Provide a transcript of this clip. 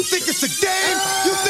You think it's a game? You think